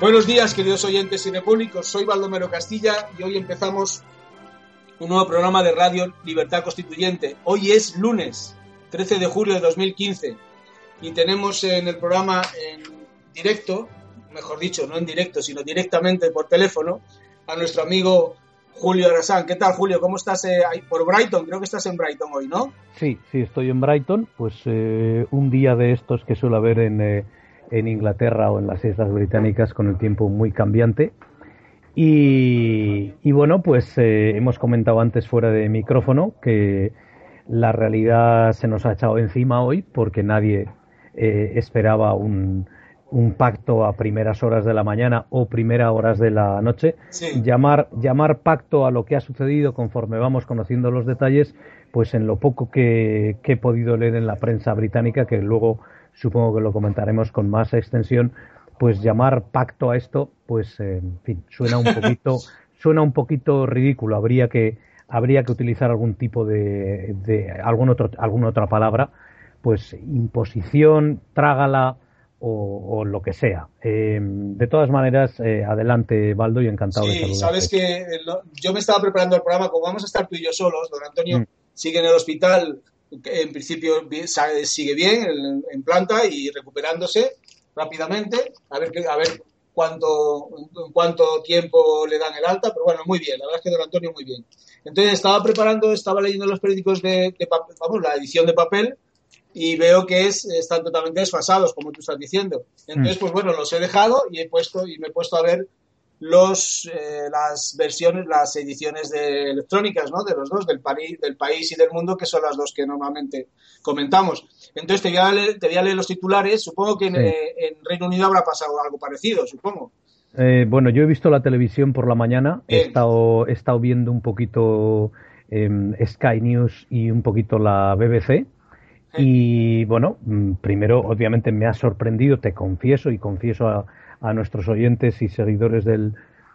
Buenos días, queridos oyentes cinepúnicos. Soy Baldomero Castilla y hoy empezamos un nuevo programa de Radio Libertad Constituyente. Hoy es lunes, 13 de julio de 2015, y tenemos en el programa en directo, mejor dicho, no en directo, sino directamente por teléfono, a nuestro amigo Julio Arasán. ¿Qué tal, Julio? ¿Cómo estás eh, por Brighton? Creo que estás en Brighton hoy, ¿no? Sí, sí, estoy en Brighton. Pues eh, un día de estos que suele haber en, eh, en Inglaterra o en las Islas Británicas con el tiempo muy cambiante. Y, y bueno, pues hemos comentado antes fuera de micrófono que la realidad se nos ha echado encima hoy porque nadie esperaba un, un pacto a primeras horas de la mañana o primeras horas de la noche. Llamar, llamar pacto a lo que ha sucedido conforme vamos conociendo los detalles, pues en lo poco que, he podido leer en la prensa británica, que luego supongo que lo comentaremos con más extensión, pues llamar pacto a esto, pues en fin, suena un poquito, suena un poquito ridículo. Habría que, habría que utilizar algún tipo de, de algún otro, alguna otra palabra, pues imposición, trágala, o, lo que sea. Eh, de todas maneras, eh, adelante, Baldo, y encantado de saludarte. sabes que yo me estaba preparando el programa, como vamos a estar tú y yo solos, don Antonio mm. Sigue en el hospital, en principio sigue bien en, planta y recuperándose rápidamente, a ver, a ver cuánto, cuánto tiempo le dan el alta, pero bueno, muy bien, la verdad es que don Antonio muy bien. Entonces estaba preparando, estaba leyendo los periódicos de, de vamos, la edición de papel, y veo que es, están totalmente desfasados, como tú estás diciendo. Entonces, mm. pues bueno, los he dejado y he puesto y me he puesto a ver los eh, las versiones, las ediciones de electrónicas, ¿no? De los dos, del, país, del país y del mundo, que son las dos que normalmente comentamos. Entonces te voy a leer, te voy a leer los titulares. Supongo que en, eh, Reino Unido habrá pasado algo parecido, supongo. Eh, bueno, yo he visto la televisión por la mañana. He estado, he estado viendo un poquito em, Sky News y un poquito la BBC. Y bueno, mm, primero obviamente me ha sorprendido, te confieso y confieso a, nuestros oyentes y seguidores del,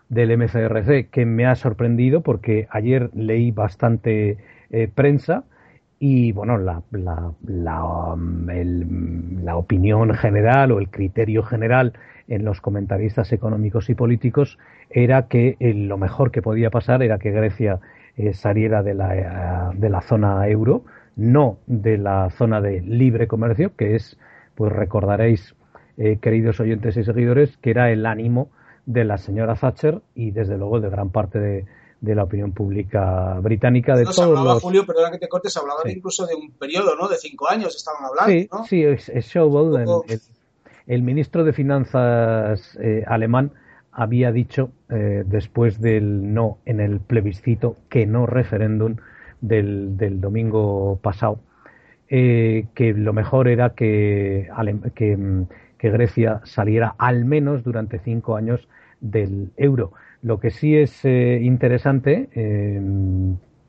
del MCRC que me ha sorprendido porque ayer leí bastante eh, prensa y bueno, la, la, la, mm, la, opinión general o el criterio general en los comentaristas económicos y políticos era que eh, lo mejor que podía pasar era que Grecia eh, saliera de la, de la zona euro no de la zona de libre comercio, que es, pues recordaréis, eh, queridos oyentes y seguidores, que era el ánimo de la señora Thatcher y desde luego de gran parte de, la opinión pública británica. De no, todos hablaba, Julio, perdona que te cortes, hablaba incluso de un periodo, ¿no? De cinco años estaban hablando, Sí, ¿no? sí, es, el, ministro de Finanzas eh, alemán había dicho, eh, después del no en el plebiscito, que no referéndum, del, del domingo pasado, eh, que lo mejor era que, que, Grecia saliera al menos durante cinco años del euro. Lo que sí es eh, interesante, eh,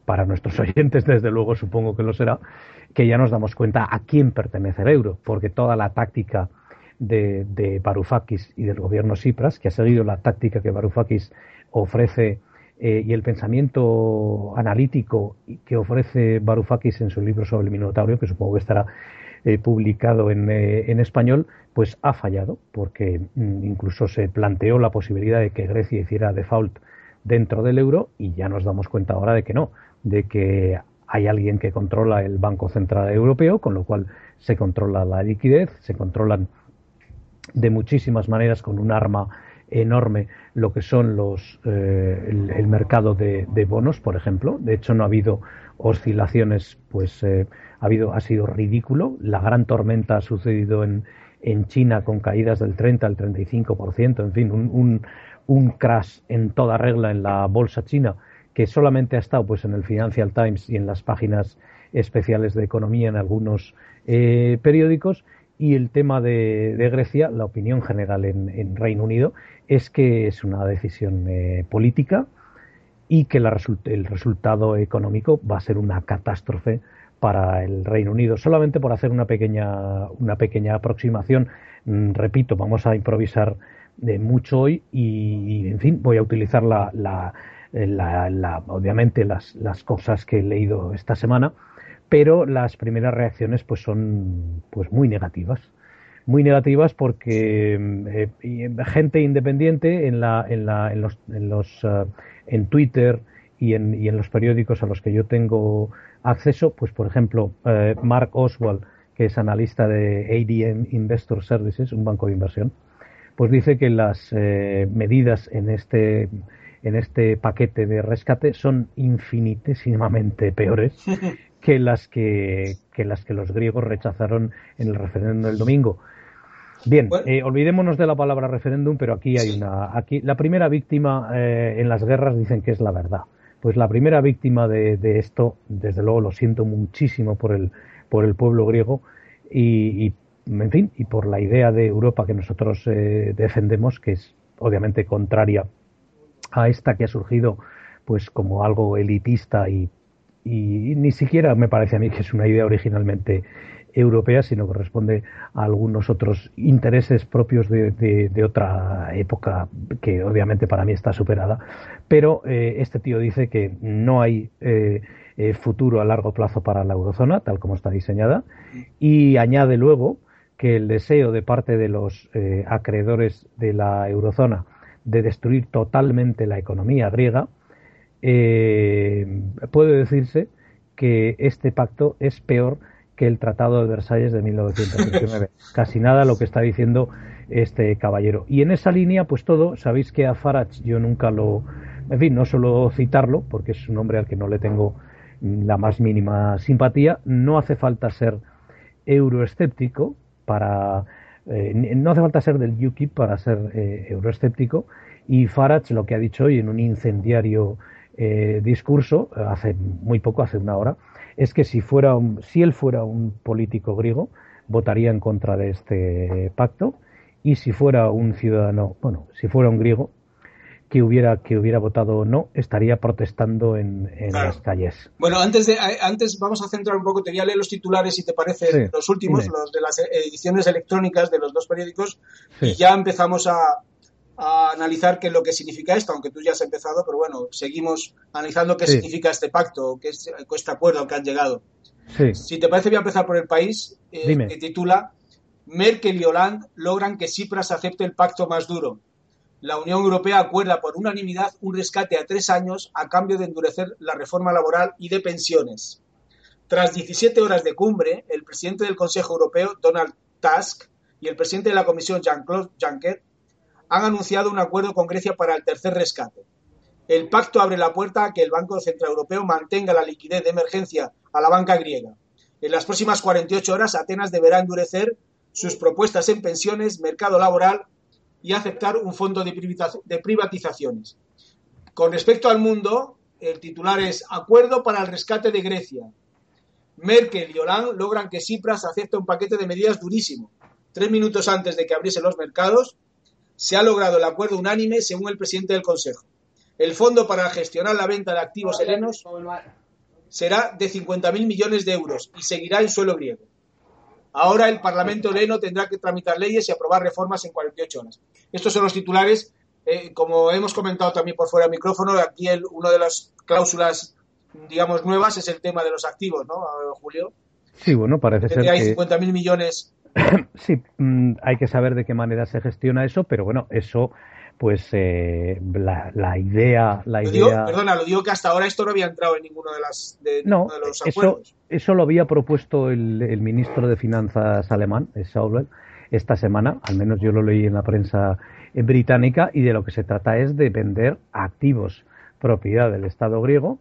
para nuestros oyentes desde luego supongo que lo será, que ya nos damos cuenta a quién pertenece el euro, porque toda la táctica de, de Varoufakis y del gobierno Cipras, que ha seguido la táctica que Varoufakis ofrece eh, y el pensamiento analítico que ofrece Varoufakis en su libro sobre el Minotauro, que supongo que estará eh, publicado en, eh, en, español, pues ha fallado, porque mm, incluso se planteó la posibilidad de que Grecia hiciera default dentro del euro y ya nos damos cuenta ahora de que no, de que hay alguien que controla el Banco Central Europeo, con lo cual se controla la liquidez, se controlan de muchísimas maneras con un arma enorme lo que son los eh, el, mercado de, bonos, por ejemplo. De hecho, no ha habido oscilaciones, pues eh, ha habido ha sido ridículo. La gran tormenta ha sucedido en, en China con caídas del 30 al 35%, en fin, un, crash en toda regla en la bolsa china que solamente ha estado pues en el Financial Times y en las páginas especiales de economía en algunos eh, periódicos y el tema de, Grecia, la opinión general en, Reino Unido es que es una decisión eh, política y que el resultado económico va a ser una catástrofe para el Reino Unido. Solamente por hacer una pequeña, una pequeña aproximación, mm, repito, vamos a improvisar de mucho hoy y, en fin, voy a utilizar la, la, la, obviamente las, las cosas que he leído esta semana pero las primeras reacciones pues son pues muy negativas muy negativas porque eh, gente independiente en, la, en, la, en los, en, los, eh, en Twitter y en, y en los periódicos a los que yo tengo acceso, pues por ejemplo, eh, Mark Oswald, que es analista de ADM Investor Services, un banco de inversión, pues dice que las medidas en este en este paquete de rescate son infinitesimamente peores que las que, que las que los griegos rechazaron en el referéndum del domingo. Bien, eh, olvidémonos de la palabra referéndum, pero aquí hay una. Aquí la primera víctima eh, en las guerras dicen que es la verdad. Pues la primera víctima de, esto, desde luego, lo siento muchísimo por el por el pueblo griego y, en fin, y por la idea de Europa que nosotros eh, defendemos, que es obviamente contraria a esta que ha surgido, pues como algo elitista y y ni siquiera me parece a mí que es una idea originalmente europea, sino que responde a algunos otros intereses propios de, otra época que obviamente para mí está superada. Pero eh, este tío dice que no hay eh, eh, futuro a largo plazo para la eurozona, tal como está diseñada, y añade luego que el deseo de parte de los acreedores de la eurozona de destruir totalmente la economía griega, puede decirse que este pacto es peor que el Tratado de Versalles de 1929. Casi nada lo que está diciendo este caballero. Y en esa línea, pues todo, sabéis que a Farage yo nunca lo, en fin, no suelo citarlo, porque es un hombre al que no le tengo la más mínima simpatía. No hace falta ser euroescéptico para, eh, no hace falta ser del UKIP para ser eh, euroescéptico. Y Farage lo que ha dicho hoy en un incendiario eh, discurso hace muy poco, hace una hora, es que si fuera si él fuera un político griego votaría en contra de este pacto. Y si fuera un ciudadano, bueno, si fuera un griego que hubiera que hubiera votado no estaría protestando en, las calles. Bueno, antes de antes vamos a centrar un poco, te voy a leer los titulares si te parece, los últimos, los de las ediciones electrónicas de los dos periódicos y ya empezamos a, a analizar qué es lo que significa esto, aunque tú ya has empezado, pero bueno, seguimos analizando qué significa este pacto, qué es este acuerdo al que han llegado. Si te parece, voy a empezar por el país, eh, que titula Merkel y Hollande logran que Cipras acepte el pacto más duro. La Unión Europea acuerda por unanimidad un rescate a tres años a cambio de endurecer la reforma laboral y de pensiones. Tras 17 horas de cumbre, el presidente del Consejo Europeo, Donald Tusk, y el presidente de la Comisión, Jean-Claude Juncker, han anunciado un acuerdo con Grecia para el tercer rescate. El pacto abre la puerta a que el Banco Central Europeo mantenga la liquidez de emergencia a la banca griega. En las próximas 48 horas, Atenas deberá endurecer sus propuestas en pensiones, mercado laboral y aceptar un fondo de privatizaciones. Con respecto al mundo, el titular es Acuerdo para el rescate de Grecia. Merkel y Hollande logran que Cipras acepte un paquete de medidas durísimo. Tres minutos antes de que abriesen los mercados, se ha logrado el acuerdo unánime según el presidente del Consejo. El fondo para gestionar la venta de activos helenos será de 50.000 millones de euros y seguirá en suelo griego. Ahora el Parlamento heleno tendrá que tramitar leyes y aprobar reformas en 48 horas. Estos son los titulares. Eh, como hemos comentado también por fuera del micrófono, aquí el, una de las cláusulas, digamos, nuevas es el tema de los activos, ¿no, Julio? Sí, bueno, parece ser que... hay 50.000 millones sí, mm, hay que saber de qué manera se gestiona eso, pero bueno, eso pues eh, la, idea la idea perdona lo digo que hasta ahora esto no había entrado en ninguno de las de, no, los acuerdos. eso, eso lo había propuesto el, ministro de finanzas alemán Schäuble esta semana al menos yo lo leí en la prensa británica y de lo que se trata es de vender activos propiedad del Estado griego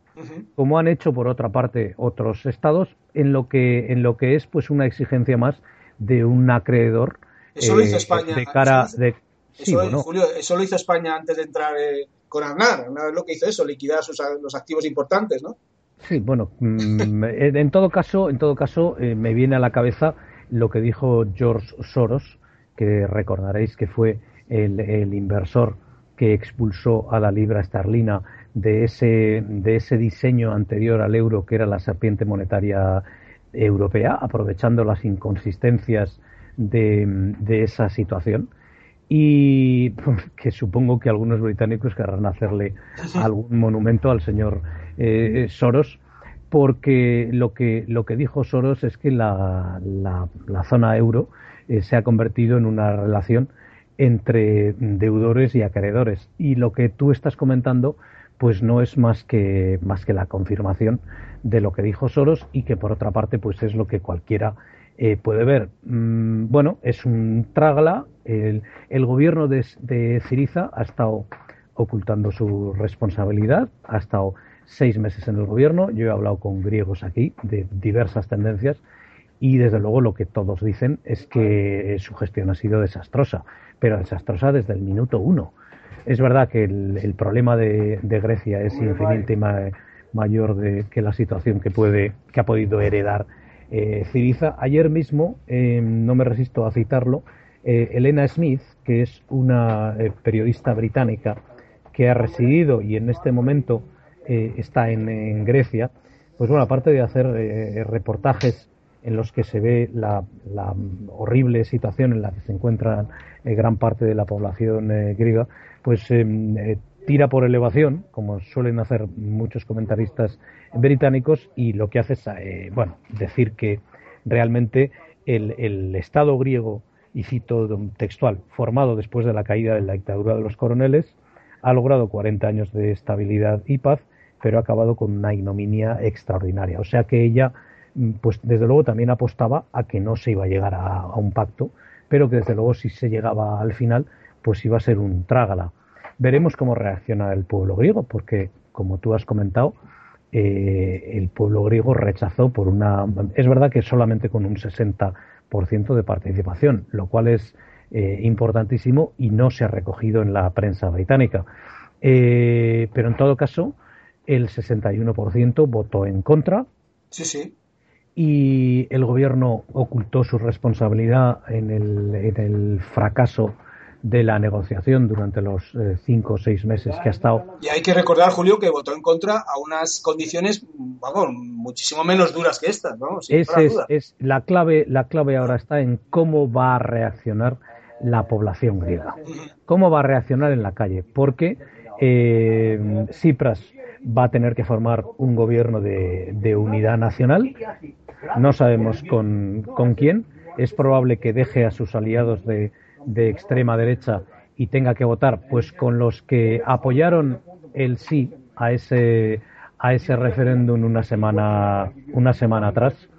como han hecho por otra parte otros estados en lo que en lo que es pues una exigencia más de un acreedor. Eso lo hizo eh, España. De cara de, eso, Julio, eso lo hizo España antes de entrar eh, con Aznar. Aznar lo que hizo eso, liquidar sus, los activos importantes, ¿no? Sí, bueno, mm, en todo caso, en todo caso, eh, me viene a la cabeza lo que dijo George Soros, que recordaréis que fue el, el inversor que expulsó a la libra esterlina de ese, de ese diseño anterior al euro que era la serpiente monetaria europea, aprovechando las inconsistencias de, esa situación y que supongo que algunos británicos querrán hacerle algún monumento al señor eh, Soros porque lo que lo que dijo Soros es que la, la, zona euro eh, se ha convertido en una relación entre deudores y acreedores. Y lo que tú estás comentando, pues no es más que, más que la confirmación de lo que dijo Soros y que por otra parte, pues es lo que cualquiera eh, puede ver. Mm, bueno, es un trágala. El, el gobierno de, de Ciriza ha estado ocultando su responsabilidad, ha estado seis meses en el gobierno. Yo he hablado con griegos aquí de diversas tendencias y desde luego lo que todos dicen es que su gestión ha sido desastrosa, pero desastrosa desde el minuto uno. Es verdad que el, problema de, Grecia es infinitamente mayor de, que la situación que puede que ha podido heredar eh, Ciriza. Ayer mismo, eh, no me resisto a citarlo, eh, Elena Smith, que es una eh, periodista británica que ha residido y en este momento está en, Grecia, pues bueno, aparte de hacer reportajes en los que se ve la, horrible situación en la que se encuentra gran parte de la población griega, pues em, tira por elevación, como suelen hacer muchos comentaristas británicos, y lo que hace es, eh, bueno, decir que realmente el, Estado griego, y cito textual, formado después de la caída de la dictadura de los coroneles, ha logrado 40 años de estabilidad y paz, pero ha acabado con una ignominia extraordinaria. O sea que ella, mm, pues desde luego también apostaba a que no se iba a llegar a, a un pacto, pero que desde luego si se llegaba al final, pues iba a ser un trágala. Veremos cómo reacciona el pueblo griego, porque, como tú has comentado, eh, el pueblo griego rechazó por una. Es verdad que solamente con un 60% de participación, lo cual es eh, importantísimo y no se ha recogido en la prensa británica. Eh, pero en todo caso, el 61% votó en contra. Sí, sí. Y el gobierno ocultó su responsabilidad en el, en el fracaso de la negociación durante los eh, cinco o seis meses que ha estado. Y hay que recordar, Julio, que votó en contra a unas condiciones, vamos, muchísimo menos duras que estas, ¿no? es, es, la clave, la clave ahora está en cómo va a reaccionar la población griega, cómo va a reaccionar en la calle, porque eh, Cipras va a tener que formar un gobierno de, de unidad nacional, no sabemos con, con quién, es probable que deje a sus aliados de de extrema derecha y tenga que votar pues con los que apoyaron el sí a ese a ese referéndum una semana una semana atrás.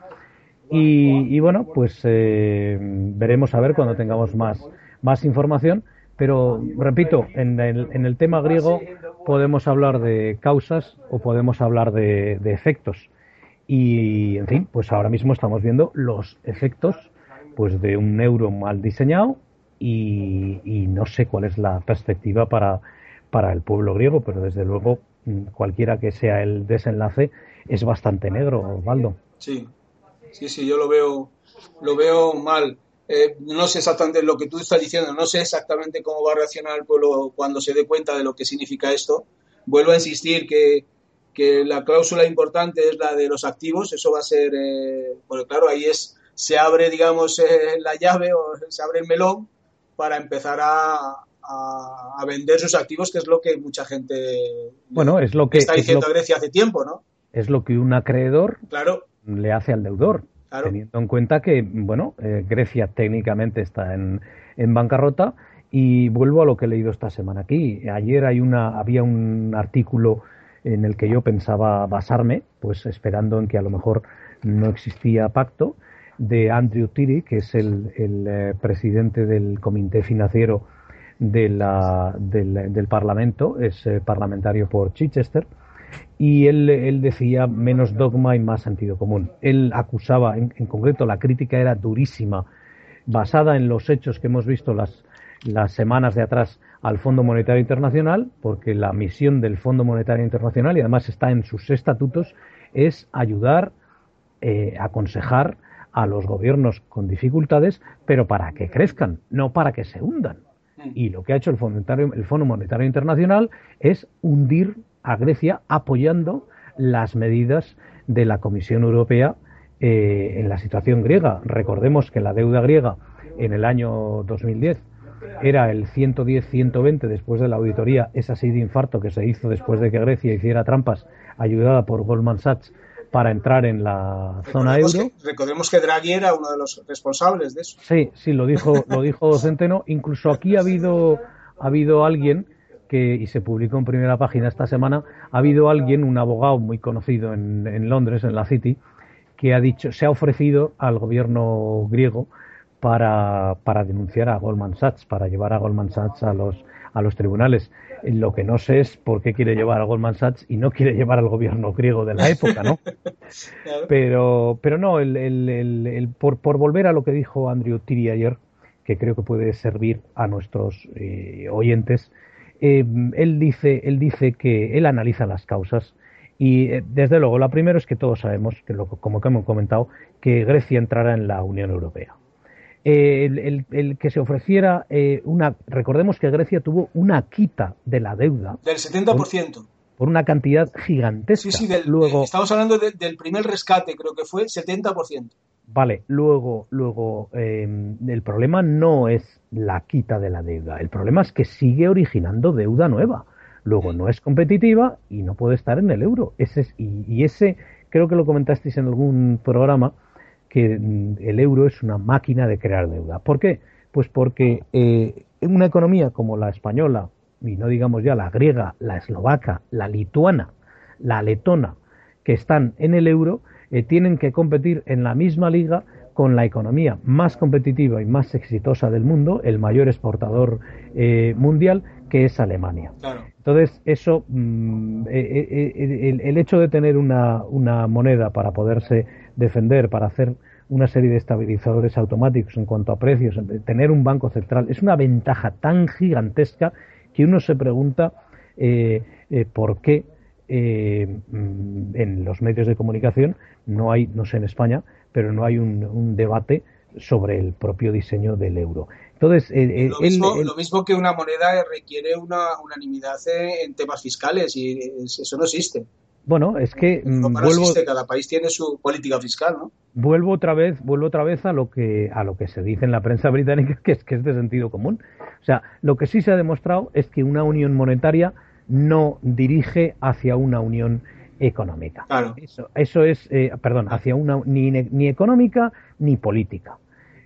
Y, bueno pues eh, veremos a ver cuando tengamos más más información. Pero repito en el, en el tema griego podemos hablar de causas o podemos hablar de, de efectos. Y en fin pues ahora mismo estamos viendo los efectos pues de un euro mal diseñado y, no sé cuál es la perspectiva para, para el pueblo griego, pero desde luego mm, cualquiera que sea el desenlace es bastante negro, Osvaldo. Sí, sí, sí, yo lo veo, lo veo mal. Eh, no sé exactamente lo que tú estás diciendo, no sé exactamente cómo va a reaccionar el pueblo cuando se dé cuenta de lo que significa esto. Vuelvo a insistir que, que la cláusula importante es la de los activos, eso va a ser, eh, bueno, claro, ahí es, se abre, digamos, eh, la llave o se abre el melón para empezar a, a, vender sus activos, que es lo que mucha gente bueno, es lo que, está diciendo a Grecia hace tiempo, ¿no? Es lo que un acreedor claro. le hace al deudor, teniendo en cuenta que, bueno, eh, Grecia técnicamente está en, en bancarrota y vuelvo a lo que he leído esta semana aquí. Ayer hay una, había un artículo en el que yo pensaba basarme, pues esperando en que a lo mejor no existía pacto, de Andrew Tiri, que es el, eh, presidente del Comité Financiero de la, del, Parlamento, es eh, parlamentario por Chichester, y él, él, decía menos dogma y más sentido común. Él acusaba, en, concreto, la crítica era durísima, basada en los hechos que hemos visto las, las semanas de atrás al Fondo Monetario Internacional, porque la misión del Fondo Monetario Internacional, y además está en sus estatutos, es ayudar, eh, aconsejar a los gobiernos con dificultades, pero para que crezcan, no para que se hundan. Mm. Y lo que ha hecho el Fondo Monetario, Internacional es hundir a Grecia apoyando las medidas de la Comisión Europea eh, en la situación griega. Recordemos que la deuda griega en el año 2010 era el 110-120 después de la auditoría, esa así de infarto que se hizo después de que Grecia hiciera trampas ayudada por Goldman Sachs para entrar en la zona euro. recordemos que Draghi era uno de los responsables de eso. Sí, sí, lo dijo, lo dijo Centeno. Incluso aquí ha habido, ha habido alguien que, y se publicó en primera página esta semana, ha habido alguien, un abogado muy conocido en, en Londres, en la City, que ha dicho, se ha ofrecido al gobierno griego para, para denunciar a Goldman Sachs, para llevar a Goldman Sachs a los, a los tribunales. Lo que no sé es por qué quiere llevar a Goldman Sachs y no quiere llevar al gobierno griego de la época, ¿no? Pero, pero no, el, el, el, por, por, volver a lo que dijo Andrew Tiri ayer, que creo que puede servir a nuestros eh, oyentes, eh, él, dice, él dice que él analiza las causas y eh, desde luego, la primera es que todos sabemos, que lo, como que hemos comentado, que Grecia entrará en la Unión Europea. Eh, el, que se ofreciera eh, una. Recordemos que Grecia tuvo una quita de la deuda. Del 70%. Por, una cantidad gigantesca. Sí, sí, luego, estamos hablando del primer rescate, creo que fue 70%. Vale, luego, luego el problema no es la quita de la deuda, el problema es que sigue originando deuda nueva luego no es competitiva y no puede estar en el euro. Ese y, ese, creo que lo comentasteis en algún programa, que mm, el euro es una máquina de crear deuda. ¿Por qué? Pues porque eh, una economía como la española, y no digamos ya la griega, la eslovaca, la lituana, la letona, que están en el euro, eh, tienen que competir en la misma liga con la economía más competitiva y más exitosa del mundo, el mayor exportador eh, mundial, que es Alemania. Entonces, eso, mm, eh, eh, eh, el, hecho de tener una, una, moneda para poderse defender, para hacer una serie de estabilizadores automáticos en cuanto a precios, tener un banco central, es una ventaja tan gigantesca que uno se pregunta por qué mm, en los medios de comunicación no hay, no sé en España, pero no hay un, un debate sobre el propio diseño del euro. Entonces, lo, mismo, que una moneda requiere una unanimidad en temas fiscales y eso no existe. Bueno, es que no mm, existe, cada país tiene su política fiscal, ¿no? Vuelvo otra vez, vuelvo otra vez a lo que a lo que se dice en la prensa británica, que es que es de sentido común. O sea, lo que sí se ha demostrado es que una unión monetaria no dirige hacia una unión económica. Claro. Eso, eso es, eh, perdón, hacia una ni, ni económica ni política.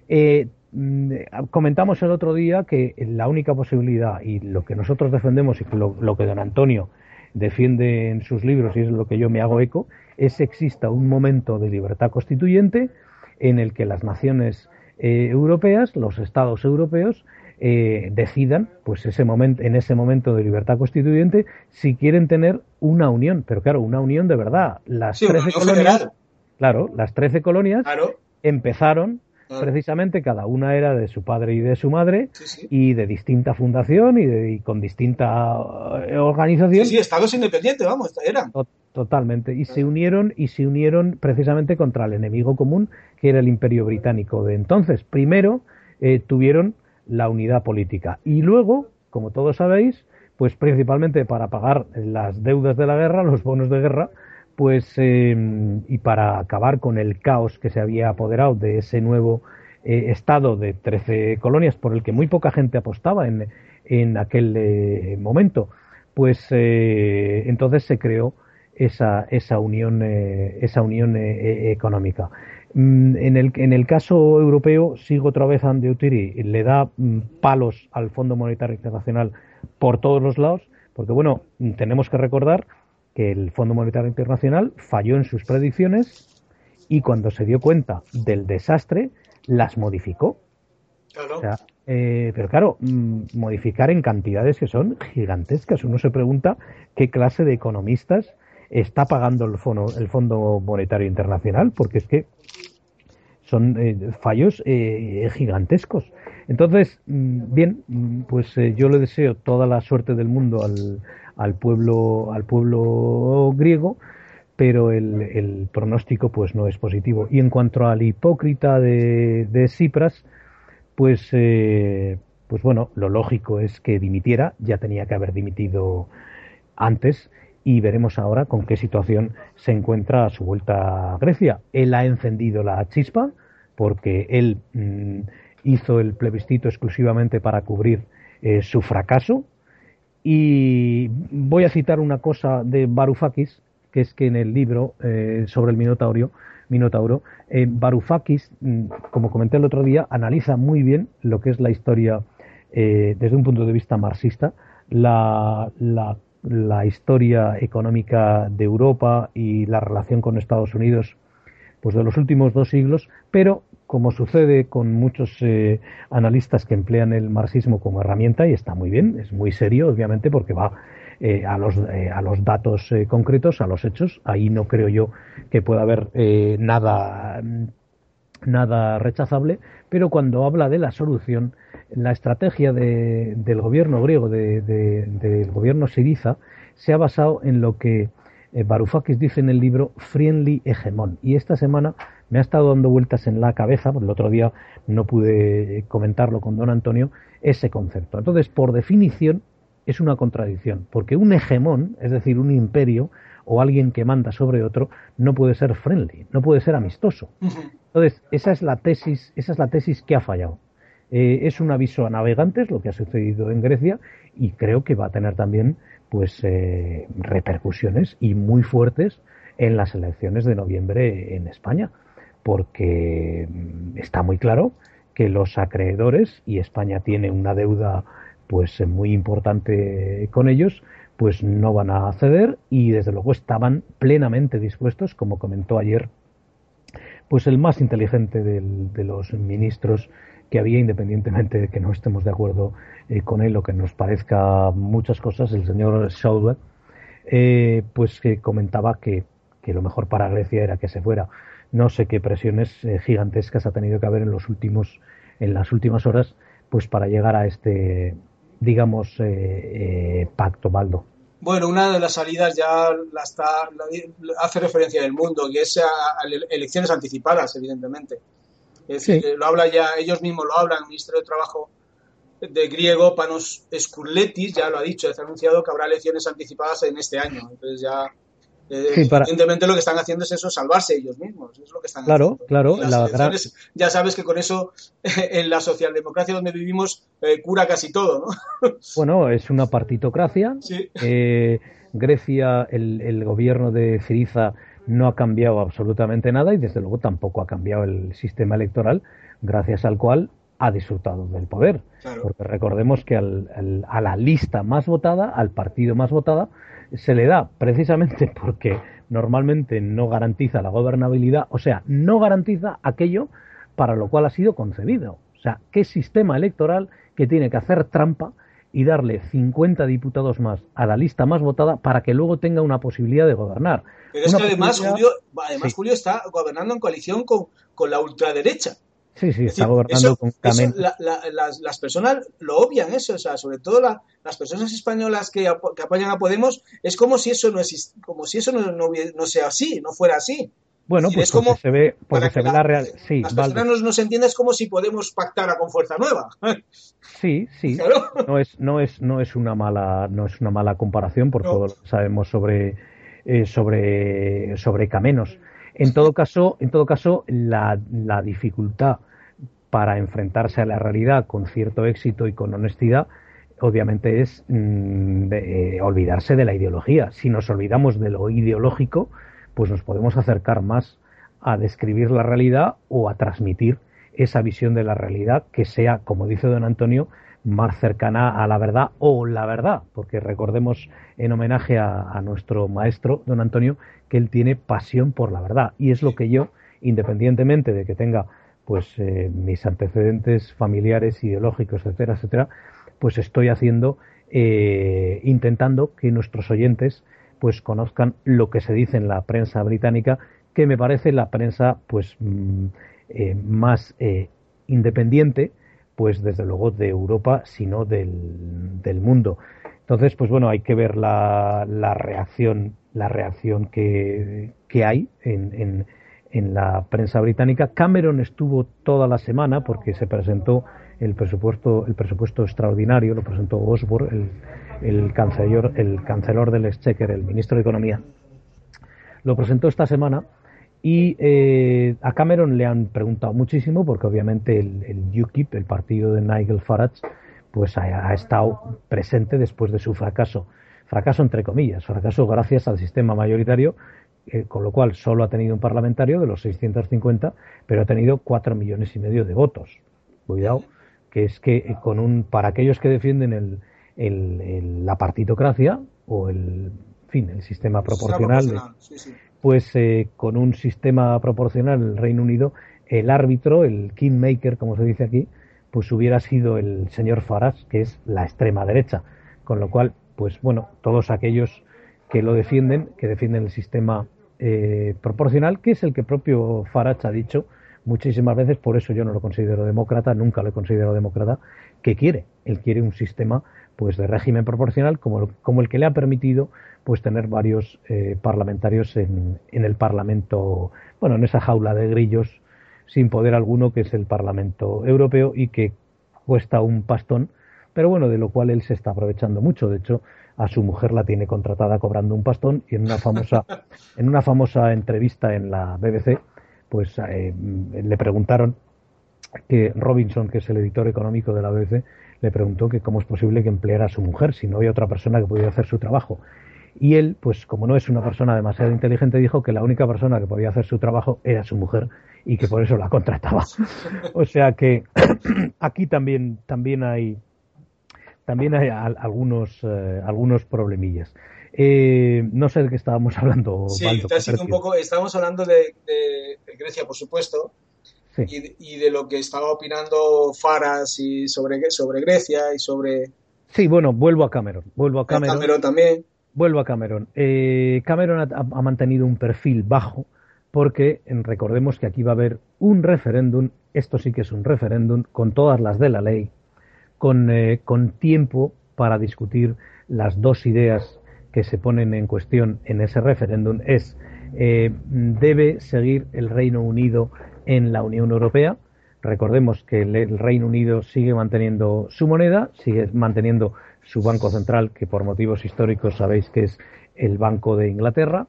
Eh, Mm, comentamos el otro día que la única posibilidad y lo que nosotros defendemos y lo, que don Antonio defiende en sus libros y es lo que yo me hago eco es que exista un momento de libertad constituyente en el que las naciones eh, europeas, los estados europeos eh, decidan, pues ese momento, en ese momento de libertad constituyente, si quieren tener una unión, pero claro, una unión de verdad. Las 13 colonias, claro, las 13 colonias empezaron precisamente cada una era de su padre y de su madre y de distinta fundación y, de, con distinta eh, organización. Sí, estados independientes, vamos, eran. Totalmente. Y se unieron y se unieron precisamente contra el enemigo común que era el Imperio Británico de entonces. Primero eh, tuvieron la unidad política y luego, como todos sabéis, pues principalmente para pagar las deudas de la guerra, los bonos de guerra, pues em, y para acabar con el caos que se había apoderado de ese nuevo eh, estado de 13 colonias por el que muy poca gente apostaba en, en aquel eh, momento, pues eh, entonces se creó esa, esa unión, esa unión económica. Mm, en el, en el caso europeo, sigo otra vez a Utiri, le da mm, palos al Fondo Monetario Internacional por todos los lados, porque bueno, tenemos que recordar que el Fondo Monetario Internacional falló en sus predicciones y cuando se dio cuenta del desastre, las modificó. Eh, pero claro, mm, modificar en cantidades que son gigantescas. Uno se pregunta qué clase de economistas está pagando el Fondo, el Fondo Monetario Internacional, porque es que son eh, fallos eh, gigantescos. Entonces, mm, bien, mm, pues yo le deseo toda la suerte del mundo al, al pueblo, al pueblo griego, pero el, pronóstico pues no es positivo. Y en cuanto al hipócrita de, de Cipras, pues, eh, pues bueno, lo lógico es que dimitiera, ya tenía que haber dimitido antes y veremos ahora con qué situación se encuentra a su vuelta a Grecia. Él ha encendido la chispa porque él mm, hizo el plebiscito exclusivamente para cubrir eh, su fracaso, y voy a citar una cosa de Varoufakis, que es que en el libro eh, sobre el Minotauro, Minotauro eh, Varoufakis, mm, como comenté el otro día, analiza muy bien lo que es la historia eh, desde un punto de vista marxista, la, la, la, historia económica de Europa y la relación con Estados Unidos pues de los últimos dos siglos, pero como sucede con muchos eh, analistas que emplean el marxismo como herramienta, y está muy bien, es muy serio, obviamente, porque va eh, a, los, eh, a los datos concretos, a los hechos. Ahí no creo yo que pueda haber nada, nada rechazable, pero cuando habla de la solución, la estrategia de, del gobierno griego, de, del gobierno siriza, se ha basado en lo que Varoufakis dice en el libro Friendly Hegemon. Y esta semana me ha estado dando vueltas en la cabeza, porque el otro día no pude comentarlo con don Antonio, ese concepto. Entonces, por definición, es una contradicción, porque un hegemón, es decir, un imperio o alguien que manda sobre otro, no puede ser friendly, no puede ser amistoso. Entonces, esa es la tesis, esa es la tesis que ha fallado. Eh, es un aviso a navegantes lo que ha sucedido en Grecia y creo que va a tener también pues eh, repercusiones y muy fuertes en las elecciones de noviembre en España porque mm, está muy claro que los acreedores, y España tiene una deuda pues muy importante con ellos, pues no van a ceder y desde luego estaban plenamente dispuestos, como comentó ayer, pues el más inteligente de los ministros que había, independientemente de que no estemos de acuerdo eh, con él o que nos parezca muchas cosas, el señor Schauber, eh, pues que comentaba que, que lo mejor para Grecia era que se fuera no sé qué presiones eh, gigantescas ha tenido que haber en los últimos en las últimas horas pues para llegar a este digamos eh, eh, pacto Baldo. Bueno una de las salidas ya la está hace referencia del mundo que es a, elecciones anticipadas evidentemente. Es decir, lo habla ya ellos mismos lo hablan el ministro de trabajo de griego Panos Skurletis ya lo ha dicho, ha anunciado que habrá elecciones anticipadas en este año. Entonces ya eh, evidentemente lo que están haciendo es eso, salvarse ellos mismos. Es lo que están claro, claro. Ya sabes que con eso en la socialdemocracia donde vivimos eh, cura casi todo, ¿no? Bueno, es una partitocracia. Eh, Grecia, el, el, gobierno de Siriza no ha cambiado absolutamente nada y desde luego tampoco ha cambiado el sistema electoral gracias al cual ha disfrutado del poder. Porque recordemos que al, a la lista más votada, al partido más votada, se le da precisamente porque normalmente no garantiza la gobernabilidad, o sea, no garantiza aquello para lo cual ha sido concebido. O sea, qué sistema electoral que tiene que hacer trampa y darle 50 diputados más a la lista más votada para que luego tenga una posibilidad de gobernar. Pero es que además, Julio, además Julio está gobernando en coalición con, con la ultraderecha. Sí, sí, está gobernando con las, personas lo obvian eso, o sea, sobre todo las personas españolas que, apoyan a Podemos, es como si eso no como si eso no, no, sea así, no fuera así. Bueno, pues es como se ve, porque se ve la, real. Sí, las personas entienden es como si Podemos pactara con Fuerza Nueva. Sí, sí. No es, no es, no es una mala, no es una mala comparación por todo lo que sabemos sobre, eh, sobre, sobre Camenos. En todo caso, en todo caso, la, dificultad para enfrentarse a la realidad con cierto éxito y con honestidad, obviamente es mm, eh, olvidarse de la ideología. Si nos olvidamos de lo ideológico, pues nos podemos acercar más a describir la realidad o a transmitir esa visión de la realidad que sea, como dice don Antonio, más cercana a la verdad o la verdad, porque recordemos en homenaje a, nuestro maestro, don Antonio, que él tiene pasión por la verdad. Y es lo que yo, independientemente de que tenga pues eh, mis antecedentes familiares, ideológicos, etcétera, etcétera, pues estoy haciendo, eh, intentando que nuestros oyentes pues conozcan lo que se dice en la prensa británica, que me parece la prensa pues mm, eh, más independiente, pues desde luego de Europa, sino del, del mundo. Entonces, pues bueno, hay que ver la, la reacción, la reacción que, que hay en, en, en, la prensa británica. Cameron estuvo toda la semana porque se presentó el presupuesto, el presupuesto extraordinario, lo presentó Osborne, el, el canceler, el cancelor del Exchequer, el ministro de Economía. Lo presentó esta semana y eh, a Cameron le han preguntado muchísimo porque obviamente el, el UKIP, el partido de Nigel Farage, pues ha, estado presente después de su fracaso fracaso entre comillas, fracaso gracias al sistema mayoritario, eh, con lo cual solo ha tenido un parlamentario de los 650, pero ha tenido cuatro millones y medio de votos. Cuidado, que es que eh, con un, para aquellos que defienden el, el, la partitocracia o el, fin, el sistema proporcional, pues eh, con un sistema proporcional el Reino Unido, el árbitro, el kingmaker, como se dice aquí, pues hubiera sido el señor Farage, que es la extrema derecha. Con lo cual, pues bueno, todos aquellos que lo defienden, que defienden el sistema eh, proporcional, que es el que propio Farage ha dicho muchísimas veces, por eso yo no lo considero demócrata, nunca lo he considerado demócrata, que quiere. Él quiere un sistema pues de régimen proporcional como, como el que le ha permitido pues tener varios eh, parlamentarios en, en, el Parlamento, bueno, en esa jaula de grillos sin poder alguno que es el Parlamento Europeo y que cuesta un pastón, pero bueno, de lo cual él se está aprovechando mucho. De hecho, a su mujer la tiene contratada cobrando un pastón y en una famosa, en una famosa entrevista en la BBC, pues eh, le preguntaron que Robinson, que es el editor económico de la BBC, le preguntó que cómo es posible que empleara a su mujer si no había otra persona que pudiera hacer su trabajo. Y él, pues como no es una persona demasiado inteligente, dijo que la única persona que podía hacer su trabajo era su mujer y que por eso la contrataba. O sea que aquí también, también hay también hay algunos, eh, algunos problemillas. Eh, no sé de qué estábamos hablando. Sí, un poco, estábamos hablando de, Grecia, por supuesto, y, de lo que estaba opinando Faras y sobre, sobre Grecia y sobre... Sí, bueno, vuelvo a Cameron. Vuelvo a Cameron. Cameron también. Vuelvo a Cameron. Eh, Cameron ha, mantenido un perfil bajo porque recordemos que aquí va a haber un referéndum, esto sí que es un referéndum, con todas las de la ley, con, eh, con tiempo para discutir las dos ideas que se ponen en cuestión en ese referéndum es eh, debe seguir el Reino Unido en la Unión Europea. Recordemos que el Reino Unido sigue manteniendo su moneda, sigue manteniendo su banco central, que por motivos históricos sabéis que es el Banco de Inglaterra,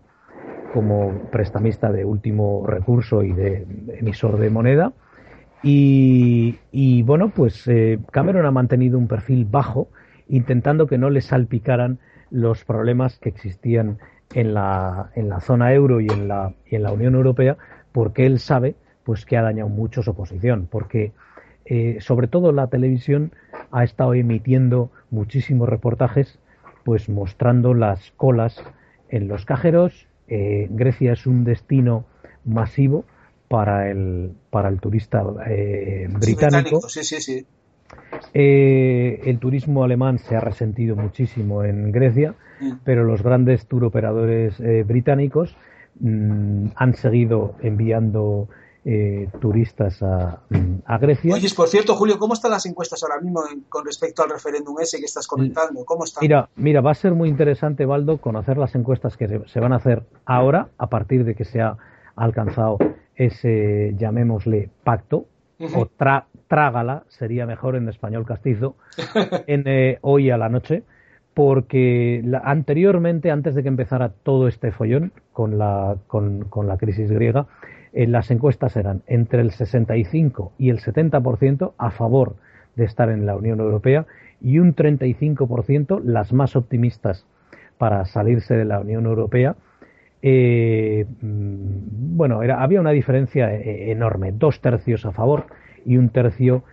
como prestamista de último recurso y de emisor de moneda. Y, bueno, pues eh, Cameron ha mantenido un perfil bajo, intentando que no le salpicaran los problemas que existían en la, en la zona euro y en la, y en la Unión Europea, porque él sabe pues que ha dañado mucho su oposición, porque eh, sobre todo la televisión ha estado emitiendo muchísimos reportajes pues mostrando las colas en los cajeros. Eh, Grecia es un destino masivo para el, para el turista eh, británico. Sí, sí, sí. el turismo alemán se ha resentido muchísimo en Grecia, pero los grandes turoperadores británicos mm, han seguido enviando eh, turistas a, Grecia. Oye, por cierto, Julio, ¿cómo están las encuestas ahora mismo con respecto al referéndum ese que estás comentando? ¿Cómo están? Mira, mira, va a ser muy interesante, Baldo, conocer las encuestas que se, van a hacer ahora, a partir de que se ha alcanzado ese, llamémosle, pacto, o trágala, sería mejor en español castizo, en, eh, hoy a la noche, porque anteriormente, antes de que empezara todo este follón con la, con, con la crisis griega, en las encuestas eran entre el 65 y el 70% a favor de estar en la Unión Europea y un 35% las más optimistas para salirse de la Unión Europea. Eh, mm, bueno, era, había una diferencia eh, enorme, dos tercios a favor y un tercio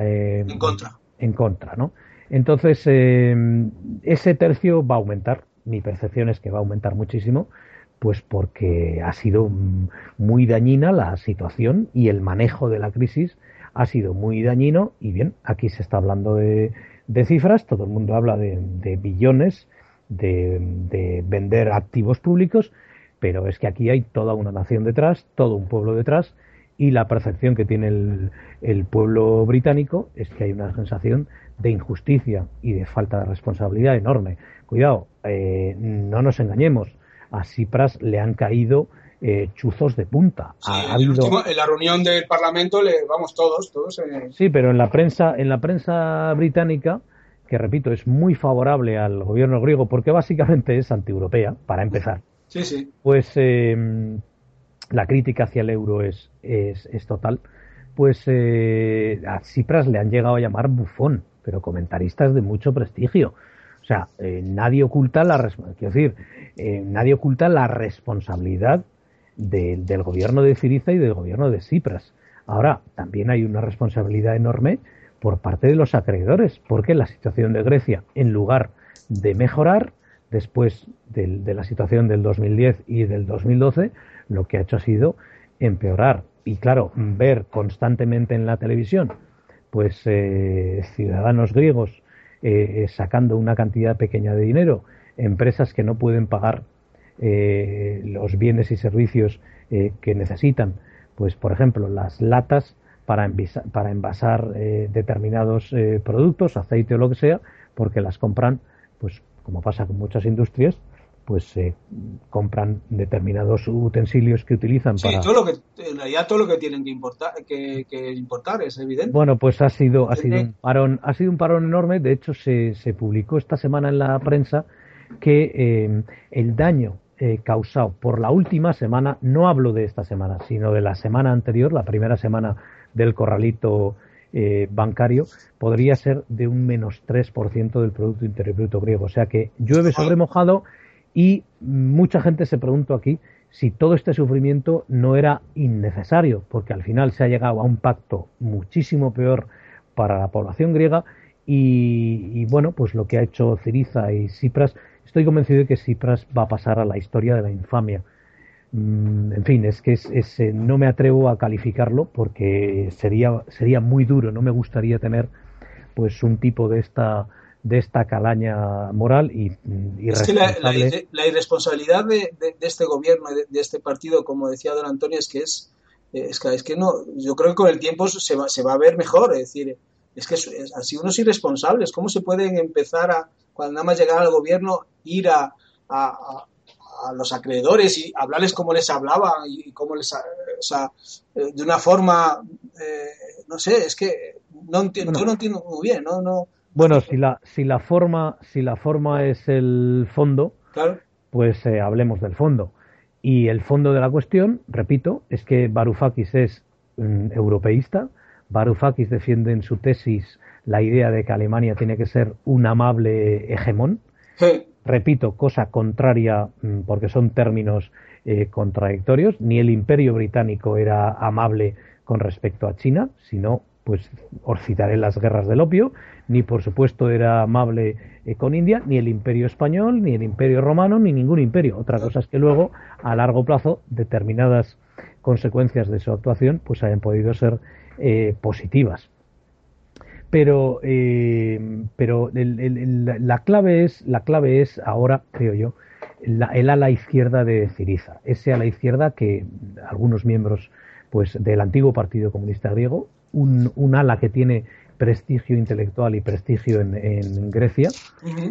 eh, en contra. En contra, ¿no? Entonces, ese tercio va a aumentar. Mi percepción es que va a aumentar muchísimo pues porque ha sido muy dañina la situación y el manejo de la crisis ha sido muy dañino y bien, aquí se está hablando de, cifras, todo el mundo habla de, billones, de, vender activos públicos, pero es que aquí hay toda una nación detrás, todo un pueblo detrás y la percepción que tiene el, pueblo británico es que hay una sensación de injusticia y de falta de responsabilidad enorme. Cuidado, eh, no nos engañemos a Cipras le han caído eh, chuzos de punta. en la reunión del Parlamento le vamos todos, todos. Sí, pero en la prensa, en la prensa británica, que repito es muy favorable al gobierno griego porque básicamente es antieuropea para empezar. Sí, sí. Pues eh, la crítica hacia el euro es, es, es total. Pues eh, a Cipras le han llegado a llamar bufón, pero comentaristas de mucho prestigio. O sea, nadie oculta la quiero decir, nadie oculta la responsabilidad del gobierno de Siriza y del gobierno de Cipras. Ahora, también hay una responsabilidad enorme por parte de los acreedores, porque la situación de Grecia, en lugar de mejorar, después de la situación del 2010 y del 2012, lo que ha hecho ha sido empeorar. Y claro, ver constantemente en la televisión, pues eh, ciudadanos griegos eh, sacando una cantidad pequeña de dinero, empresas que no pueden pagar eh, los bienes y servicios que necesitan, pues por ejemplo las latas para, para envasar determinados productos, aceite o lo que sea, porque las compran, pues como pasa con muchas industrias, pues se compran determinados utensilios que utilizan sí, todo lo que en realidad todo lo que tienen que importar que, importar es evidente. Bueno pues ha sido ha sido un parón ha sido un parón enorme. De hecho se, se publicó esta semana en la prensa que eh, el daño eh, causado por la última semana no hablo de esta semana sino de la semana anterior la primera semana del corralito eh, bancario podría ser de un menos 3% del Producto Interior Bruto griego. O sea que llueve sobre mojado y mucha gente se preguntó aquí si todo este sufrimiento no era innecesario, porque al final se ha llegado a un pacto muchísimo peor para la población griega y, bueno, pues lo que ha hecho Ciriza y Cipras, estoy convencido de que Cipras va a pasar a la historia de la infamia. Mm, en fin, es que es, eh, no me atrevo a calificarlo porque sería, sería muy duro, no me gustaría tener pues un tipo de esta de esta calaña moral y, es que la, irresponsabilidad de, este gobierno de, este partido como decía don Antonio es que es es que, es que no yo creo que con el tiempo se va, se va a ver mejor es decir es que han sido unos irresponsables. Cómo se pueden empezar a cuando nada más llegar al gobierno ir a, a, los acreedores y hablarles como les hablaba y cómo les o sea, eh, de una forma eh, no sé es que no entiendo yo no entiendo muy bien no no bueno, si la, si la forma, si la forma es el fondo, pues eh, hablemos del fondo. Y el fondo de la cuestión, repito, es que Varoufakis es mm, europeísta. Varoufakis defiende en su tesis la idea de que Alemania tiene que ser un amable hegemón. Repito, cosa contraria, mm, porque son términos eh, contradictorios. Ni el imperio británico era amable con respecto a China, sino pues os citaré las guerras del opio, ni por supuesto era amable eh, con India, ni el imperio español, ni el imperio romano, ni ningún imperio. Otra cosa es que luego, a largo plazo, determinadas consecuencias de su actuación pues hayan podido ser eh, positivas. Pero, eh, pero la, clave es, la clave es ahora, creo yo, el ala izquierda de Ciriza, ese ala izquierda que algunos miembros pues del antiguo Partido Comunista griego un, ala que tiene prestigio intelectual y prestigio en, Grecia,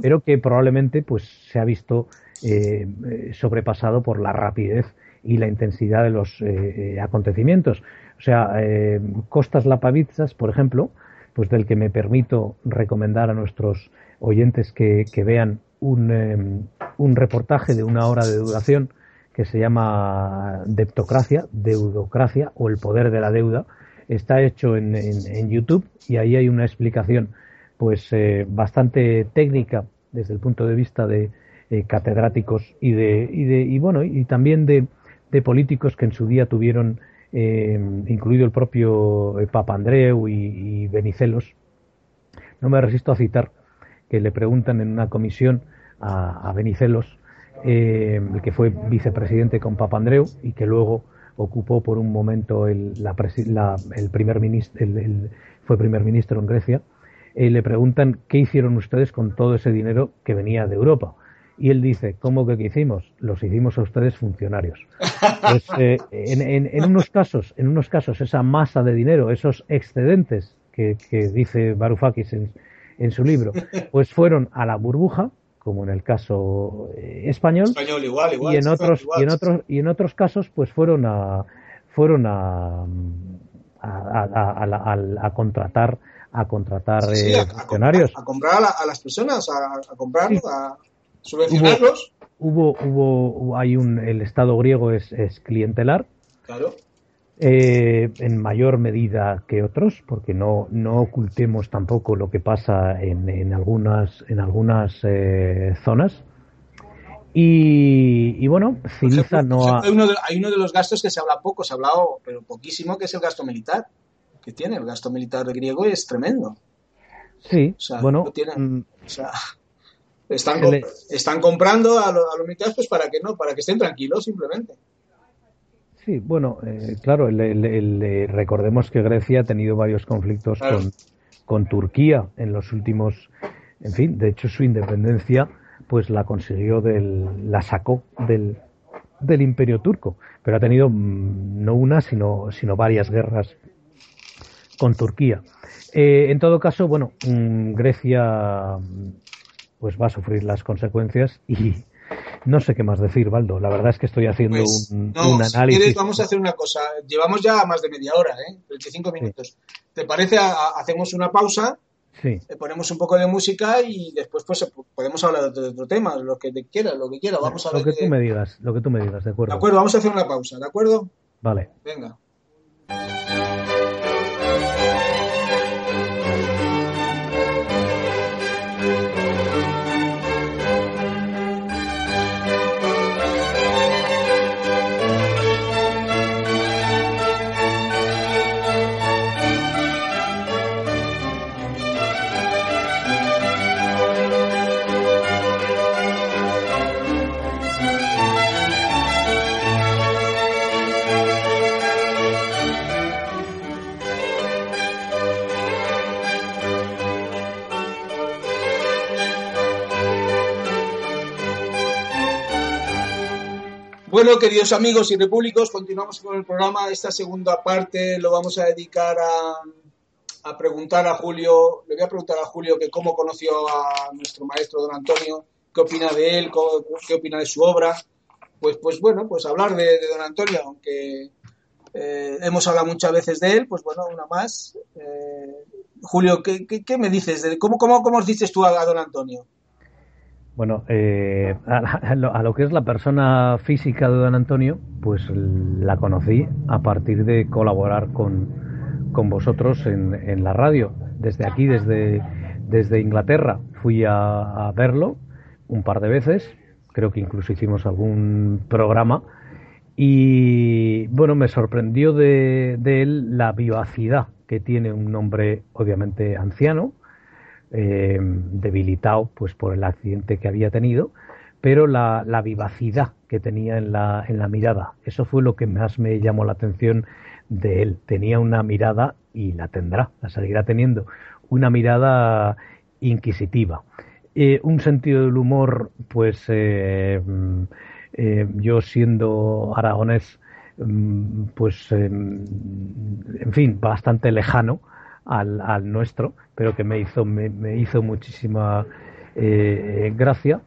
pero que probablemente pues se ha visto eh, sobrepasado por la rapidez y la intensidad de los eh, acontecimientos. O sea, eh, Costas Lapavitsas, por ejemplo, pues del que me permito recomendar a nuestros oyentes que, vean un, un, reportaje de una hora de duración que se llama Deptocracia, Deudocracia o el poder de la deuda, está hecho en, en, YouTube y ahí hay una explicación pues eh, bastante técnica desde el punto de vista de eh, catedráticos y de, y de y bueno y también de, políticos que en su día tuvieron eh, incluido el propio Papa Andreu y, y, Benicelos. No me resisto a citar que le preguntan en una comisión a, a Benicelos el que fue vicepresidente con Papa Andreu y que luego ocupó por un momento el, el primer ministro, el, fue primer ministro en Grecia, y le preguntan qué hicieron ustedes con todo ese dinero que venía de Europa. Y él dice, ¿cómo que qué hicimos? Los hicimos a ustedes funcionarios. Pues, eh, en, unos casos, en unos casos, esa masa de dinero, esos excedentes que, dice Varoufakis en, en su libro, pues fueron a la burbuja, como en el caso eh, español, y en otros y en otros y en otros casos pues fueron a fueron a a, contratar a contratar eh, funcionarios. a, comprar a, las personas a, comprar a subvencionarlos. Hubo, hubo hay un el Estado griego es, es clientelar. Claro eh, en mayor medida que otros, porque no, no ocultemos tampoco lo que pasa en, en algunas, en algunas eh, zonas. Y, bueno, Ciriza no ha... Hay uno, de, hay uno de los gastos que se habla poco, se ha hablado, pero poquísimo, que es el gasto militar que tiene. El gasto militar griego es tremendo. Sí, bueno. Mm, están, están comprando a, los militares pues para que no, para que estén tranquilos simplemente. Sí, bueno, eh, claro, recordemos que Grecia ha tenido varios conflictos con, con Turquía en los últimos, en fin, de hecho su independencia pues la consiguió del, la sacó del, del imperio turco, pero ha tenido mm, no una sino, sino varias guerras con Turquía. Eh, en todo caso, bueno, mm, Grecia pues va a sufrir las consecuencias y, no sé qué más decir, Baldo. La verdad es que estoy haciendo pues, un, análisis. vamos a hacer una cosa. Llevamos ya más de media hora, ¿eh? 25 minutos. ¿Te parece? hacemos una pausa, sí. Eh, ponemos un poco de música y después pues podemos hablar de otro tema, lo que te quieras, lo que quieras. Vamos a lo que tú me digas, lo que tú me digas, de acuerdo. De acuerdo, vamos a hacer una pausa, ¿de acuerdo? Vale. Venga. Bueno, queridos amigos y repúblicos, continuamos con el programa. Esta segunda parte lo vamos a dedicar a, preguntar a Julio. Le voy a preguntar a Julio que cómo conoció a nuestro maestro don Antonio, qué opina de él, qué opina de su obra. Pues, pues bueno, pues hablar de, don Antonio, aunque eh, hemos hablado muchas veces de él, pues bueno, una más. Eh, Julio, ¿qué, me dices? De, ¿Cómo, cómo, cómo dices tú a don Antonio? Bueno, eh, a, lo, que es la persona física de don Antonio, pues la conocí a partir de colaborar con, con vosotros en, en, la radio. Desde aquí, desde, desde Inglaterra, fui a, verlo un par de veces, creo que incluso hicimos algún programa. Y bueno, me sorprendió de, de él la vivacidad que tiene un hombre obviamente anciano, eh, debilitado pues por el accidente que había tenido, pero la, vivacidad que tenía en la, en la mirada, eso fue lo que más me llamó la atención de él. Tenía una mirada, y la tendrá, la seguirá teniendo, una mirada inquisitiva. Eh, un sentido del humor, pues eh, yo siendo aragonés, mm, pues en fin, bastante lejano al, al nuestro, pero que me hizo, me, hizo muchísima eh, gracia.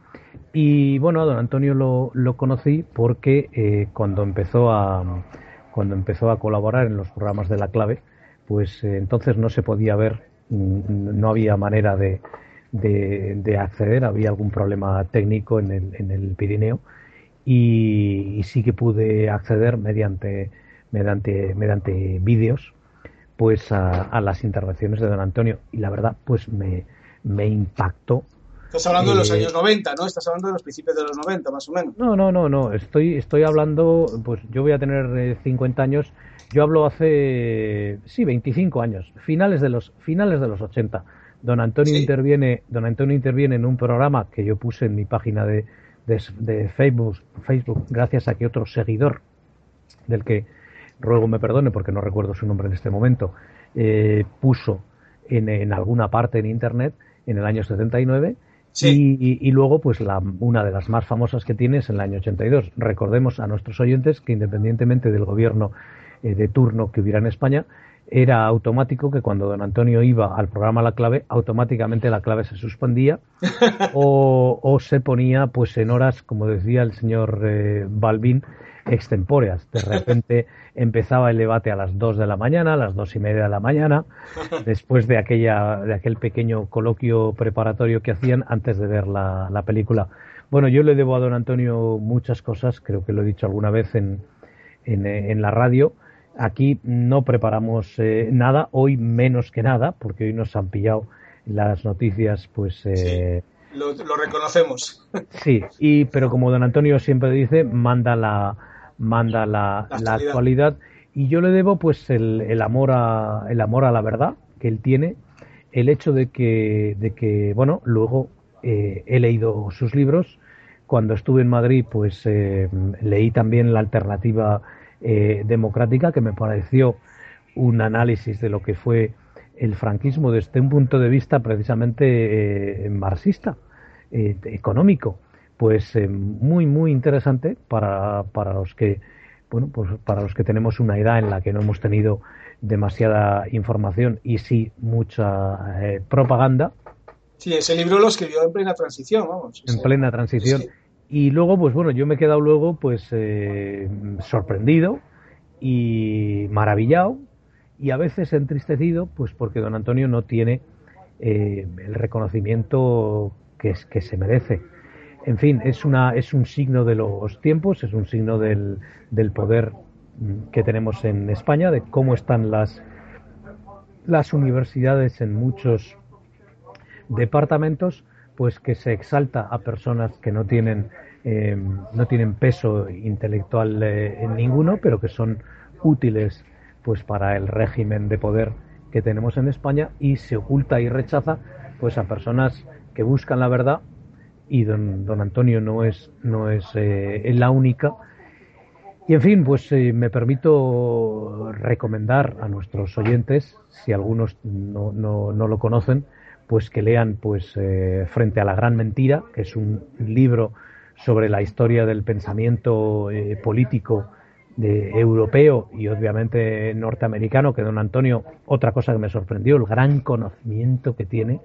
Y bueno, a don Antonio lo, lo conocí porque eh, cuando empezó a cuando empezó a colaborar en los programas de la clave, pues eh, entonces no se podía ver, mm, no había manera de, de, acceder, había algún problema técnico en el, en el Pirineo y, y, sí que pude acceder mediante mediante mediante vídeos pues a, las intervenciones de don Antonio y la verdad pues me, me impactó Estás hablando de los eh, años 90, ¿no? Estás hablando de los principios de los 90, más o menos. No, no, no, no. Estoy, estoy hablando, pues yo voy a tener 50 eh, años. Yo hablo hace, sí, 25 años, finales de los, finales de los 80. Don Antonio interviene, don Antonio interviene en un programa que yo puse en mi página de, de Facebook, Facebook, gracias a que otro seguidor del que ruego me perdone porque no recuerdo su nombre en este momento, eh, puso en, en, alguna parte en Internet en el año 79 y, y, luego pues la, una de las más famosas que tiene es en el año 82. Recordemos a nuestros oyentes que independientemente del gobierno eh, de turno que hubiera en España, era automático que cuando don Antonio iba al programa La Clave, automáticamente la clave se suspendía o, o se ponía pues en horas, como decía el señor eh, Balbín, extempóreas. De repente empezaba el debate a las 2 de la mañana, a las dos y media de la mañana, después de, aquella, de aquel pequeño coloquio preparatorio que hacían antes de ver la, la película. Bueno, yo le debo a don Antonio muchas cosas, creo que lo he dicho alguna vez en, en, en la radio, Aquí no preparamos eh, nada, hoy menos que nada, porque hoy nos han pillado las noticias, pues... Eh, lo, reconocemos. Sí, y, pero como don Antonio siempre dice, manda la, manda la, la, actualidad. Y yo le debo pues el, el, amor a, el amor a la verdad que él tiene, el hecho de que, de que bueno, luego eh, he leído sus libros. Cuando estuve en Madrid, pues eh, leí también la alternativa eh, democrática, que me pareció un análisis de lo que fue el franquismo desde un punto de vista precisamente marxista, económico. Pues muy, muy interesante para, para los que bueno, pues para los que tenemos una edad en la que no hemos tenido demasiada información y sí mucha propaganda, Sí, ese libro lo escribió en plena transición, vamos. En plena transición. Y luego, pues bueno, yo me he quedado luego, pues, eh, sorprendido y maravillado y a veces entristecido, pues porque don Antonio no tiene eh, el reconocimiento que, que se merece. En fin, es, una, es un signo de los tiempos, es un signo del, del poder mm, que tenemos en España, de cómo están las, las universidades en muchos departamentos pues que se exalta a personas que no tienen eh, no tienen peso intelectual eh, en ninguno pero que son útiles pues para el régimen de poder que tenemos en España y se oculta y rechaza pues a personas que buscan la verdad y don, don Antonio no es no es eh, la única. Y en fin, pues me permito recomendar a nuestros oyentes, si algunos no, no, no lo conocen, pues que lean pues eh, Frente a la Gran Mentira, que es un libro sobre la historia del pensamiento eh, político de, europeo y obviamente norteamericano, que don Antonio, otra cosa que me sorprendió, el gran conocimiento que tiene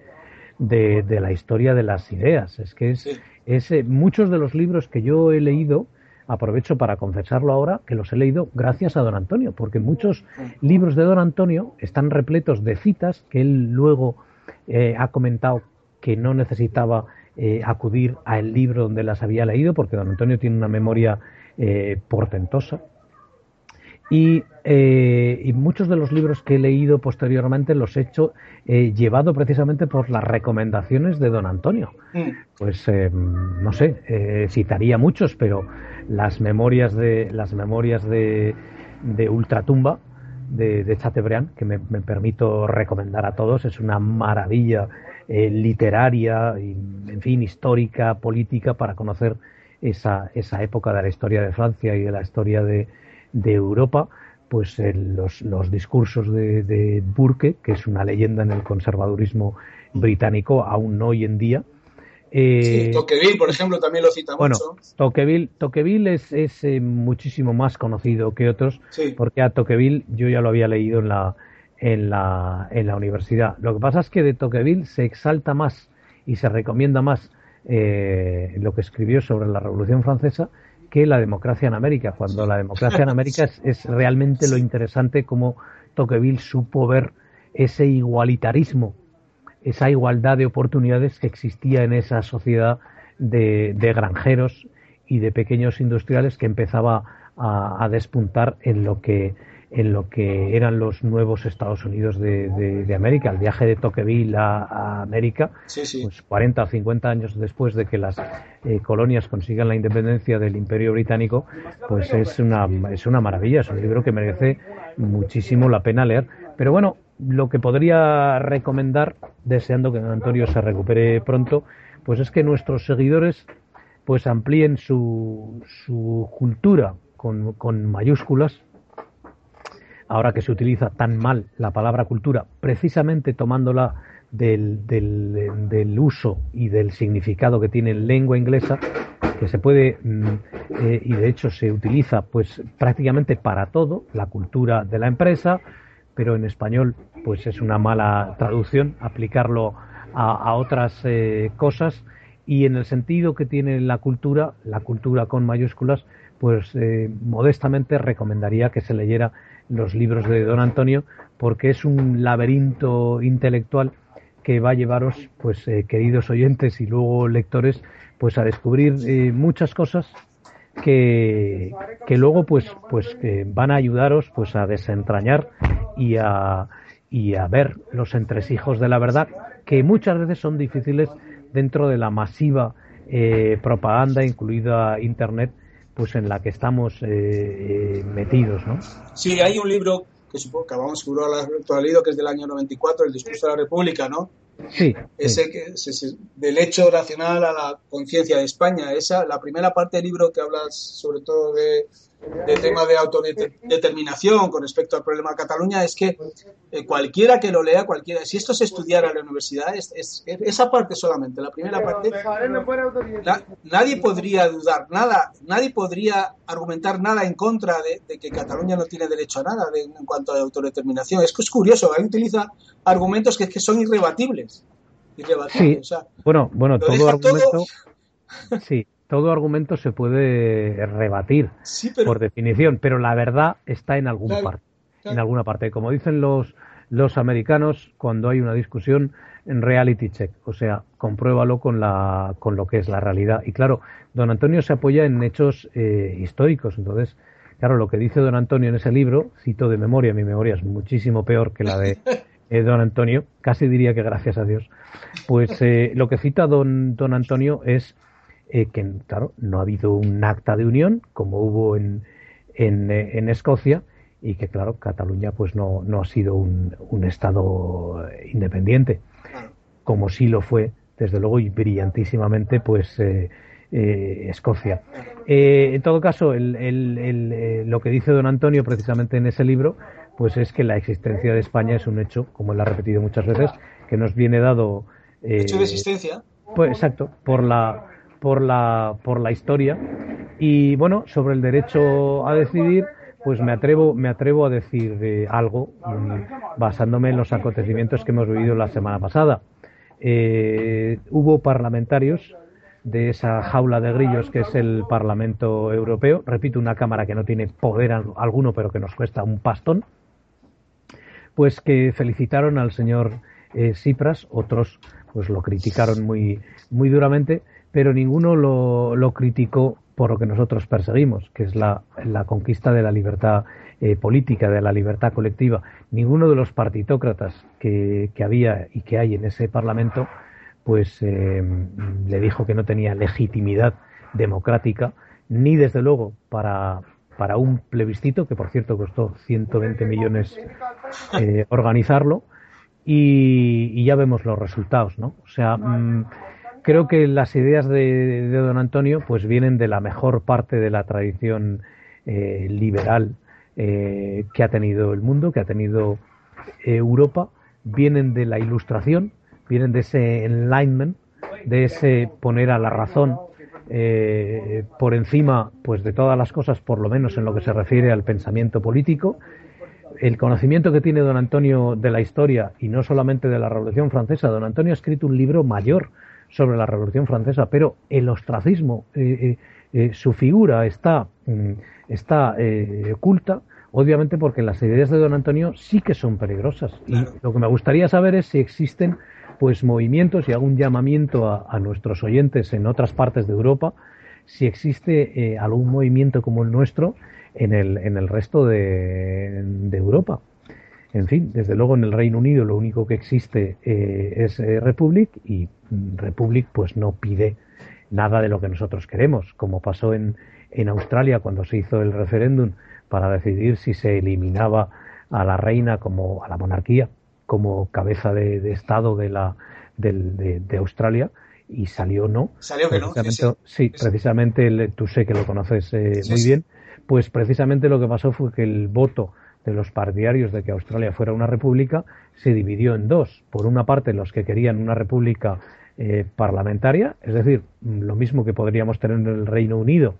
de, la historia de las ideas. Es que es, eh, muchos de los libros que yo he leído, aprovecho para confesarlo ahora, que los he leído gracias a don Antonio, porque muchos libros de don Antonio están repletos de citas que él luego eh, ha comentado que no necesitaba eh, acudir al libro donde las había leído, porque don Antonio tiene una memoria eh, portentosa. Y, muchos de los libros que he leído posteriormente los he hecho llevado precisamente por las recomendaciones de don Antonio. Mm. Pues no sé, citaría muchos, pero las memorias de las memorias de, de Ultratumba de, de Chateaubriand, que me, permito recomendar a todos. Es una maravilla eh, literaria, y, en fin, histórica, política, para conocer esa, esa época de la historia de Francia y de la historia de, de Europa. Pues eh, los, los, discursos de, de Burke, que es una leyenda en el conservadurismo británico, aún hoy en día, eh, Tocqueville, por ejemplo, también lo cita bueno, Tocqueville, Tocqueville es, es eh, muchísimo más conocido que otros, porque a Tocqueville yo ya lo había leído en la, en, la, en la universidad. Lo que pasa es que de Tocqueville se exalta más y se recomienda más eh, lo que escribió sobre la Revolución Francesa que la democracia en América, cuando la democracia en América es, realmente lo interesante como Tocqueville supo ver ese igualitarismo esa igualdad de oportunidades que existía en esa sociedad de, granjeros y de pequeños industriales que empezaba a, despuntar en lo que en lo que eran los nuevos Estados Unidos de, América. El viaje de Tocqueville a, América, pues 40 o 50 años después de que las eh, colonias consigan la independencia del Imperio Británico, pues es una, es una maravilla, es un libro que merece muchísimo la pena leer. Pero bueno, lo que podría recomendar, deseando que Antonio se recupere pronto, pues es que nuestros seguidores pues amplíen su, su cultura con, con mayúsculas, ahora que se utiliza tan mal la palabra cultura, precisamente tomándola del, del, del, uso y del significado que tiene lengua inglesa, que se puede, mm, eh, y de hecho se utiliza pues prácticamente para todo, la cultura de la empresa, pero en español pues es una mala traducción aplicarlo a, otras eh, cosas. Y en el sentido que tiene la cultura, la cultura con mayúsculas, pues eh, modestamente recomendaría que se leyera los libros de Don Antonio porque es un laberinto intelectual que va a llevaros, pues eh, queridos oyentes y luego lectores, pues a descubrir muchas cosas que, que luego pues, pues van a ayudaros pues a desentrañar y a, y a ver los entresijos de la verdad, que muchas veces son difíciles dentro de la masiva eh, propaganda, incluida Internet, pues en la que estamos eh, eh, metidos, ¿no? Sí, hay un libro que supongo que vamos seguro a la leído, que es del año 94, El discurso de la República, ¿no? Sí. Ese, que, del hecho nacional a la conciencia de España. Esa, la primera parte del libro que habla sobre todo de, del tema de autodeterminación con respecto al problema de Cataluña es que eh, cualquiera que lo lea, cualquiera, si esto se estudiara en la universidad, es, esa parte solamente, la primera parte, nadie podría dudar nada, nadie podría argumentar nada en contra de, que Cataluña no tiene derecho a nada en cuanto a autodeterminación. Es que es curioso, ahí utiliza argumentos que, que son irrebatibles. irrebatibles bueno, bueno, todo argumento... Sí, todo argumento se puede rebatir por definición, pero la verdad está en alguna parte. En alguna parte. Como dicen los, los americanos, cuando hay una discusión, en reality check, o sea, compruébalo con, la, con lo que es la realidad. Y claro, don Antonio se apoya en hechos eh, históricos, entonces, claro, lo que dice don Antonio en ese libro, cito de memoria, mi memoria es muchísimo peor que la de eh, don Antonio, casi diría que gracias a Dios, pues eh, lo que cita don, don Antonio es eh, que, claro, no ha habido un acta de unión como hubo en, en, eh, en Escocia y que, claro, Cataluña pues no, no ha sido un, un Estado independiente, como sí lo fue, desde luego, y brillantísimamente, pues eh, Escocia. en todo caso, el, el, lo que dice don Antonio precisamente en ese libro, pues es que la existencia de España es un hecho, como él ha repetido muchas veces, que nos viene dado... hecho de existencia. Pues exacto, por la por la, por la historia. Y bueno, sobre el derecho a decidir, pues me atrevo, me atrevo a decir de algo mm, basándome en los acontecimientos que hemos vivido la semana pasada. Eh, hubo parlamentarios de esa jaula de grillos que es el Parlamento Europeo, repito, una Cámara que no tiene poder alguno, pero que nos cuesta un pastón, pues que felicitaron al señor eh, Tsipras, otros pues lo criticaron muy, muy duramente, pero ninguno lo, lo criticó por lo que nosotros perseguimos, que es la, la conquista de la libertad eh, política, de la libertad colectiva. Ninguno de los partitócratas que, que había y que hay en ese Parlamento, pues eh, le dijo que no tenía legitimidad democrática, ni desde luego para, para un plebiscito, que por cierto costó 120 millones eh, organizarlo, y, ya vemos los resultados, ¿no? O sea, mm, creo que las ideas de, don Antonio pues vienen de la mejor parte de la tradición eh, liberal eh, que ha tenido el mundo, que ha tenido eh, Europa, vienen de la ilustración, vienen de ese enlightenment, de ese poner a la razón por encima pues de todas las cosas, por lo menos en lo que se refiere al pensamiento político. El conocimiento que tiene don Antonio de la historia y no solamente de la Revolución Francesa, don Antonio ha escrito un libro mayor sobre la Revolución Francesa, pero el ostracismo, eh, eh, eh, su figura está, mm, está oculta, obviamente porque las ideas de don Antonio sí que son peligrosas. Y lo que me gustaría saber es si existen pues movimientos y algún llamamiento a, nuestros oyentes en otras partes de Europa, si existe algún movimiento como el nuestro en el, en el resto de, de Europa. En fin, desde luego en el Reino Unido lo único que existe eh, es eh, Republic y mm, Republic pues no pide nada de lo que nosotros queremos, como pasó en, en Australia cuando se hizo el referéndum para decidir si se eliminaba a la reina como a la monarquía como cabeza de, Estado de la de, de, Australia y salió no. Salió que no. Sí, precisamente tú sé que lo conoces eh, muy bien. Pues precisamente lo que pasó fue que el voto de los partidarios de que Australia fuera una república se dividió en dos. Por una parte, los que querían una república eh, parlamentaria, es decir, lo mismo que podríamos tener en el Reino Unido.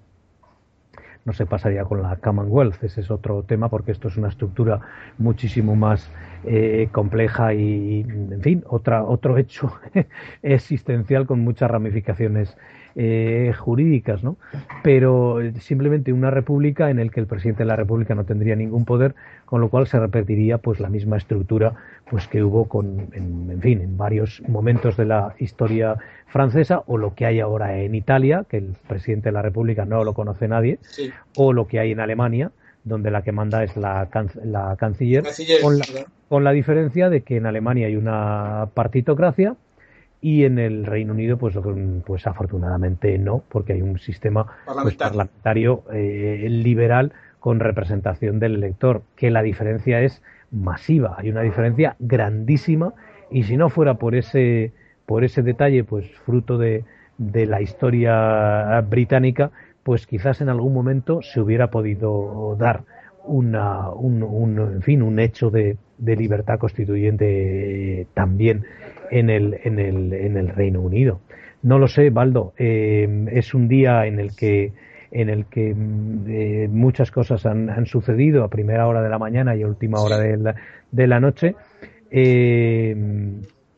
No se pasaría con la Commonwealth, ese es otro tema porque esto es una estructura muchísimo más eh, compleja y, en fin, otra, otro hecho existencial con muchas ramificaciones eh, jurídicas, ¿no? Pero eh, simplemente una república en el que el presidente de la república no tendría ningún poder, con lo cual se repetiría pues la misma estructura pues que hubo con, en, fin, en varios momentos de la historia francesa o lo que hay ahora en Italia, que el presidente de la república no lo conoce nadie, o lo que hay en Alemania, donde la que manda es la, la canciller, con, la, diferencia de que en Alemania hay una partitocracia y en el Reino Unido, pues, pues afortunadamente no, porque hay un sistema pues, parlamentario, eh, liberal con representación del elector, que la diferencia es masiva, hay una diferencia grandísima y si no fuera por ese por ese detalle, pues fruto de, de la historia británica, pues quizás en algún momento se hubiera podido dar una, un, en fin, un hecho de, de libertad constituyente también en el, en, el, en el Reino Unido. No lo sé, Baldo. Eh, es un día en el que en el que eh, muchas cosas han, han, sucedido a primera hora de la mañana y a última hora de la, de la noche. Eh,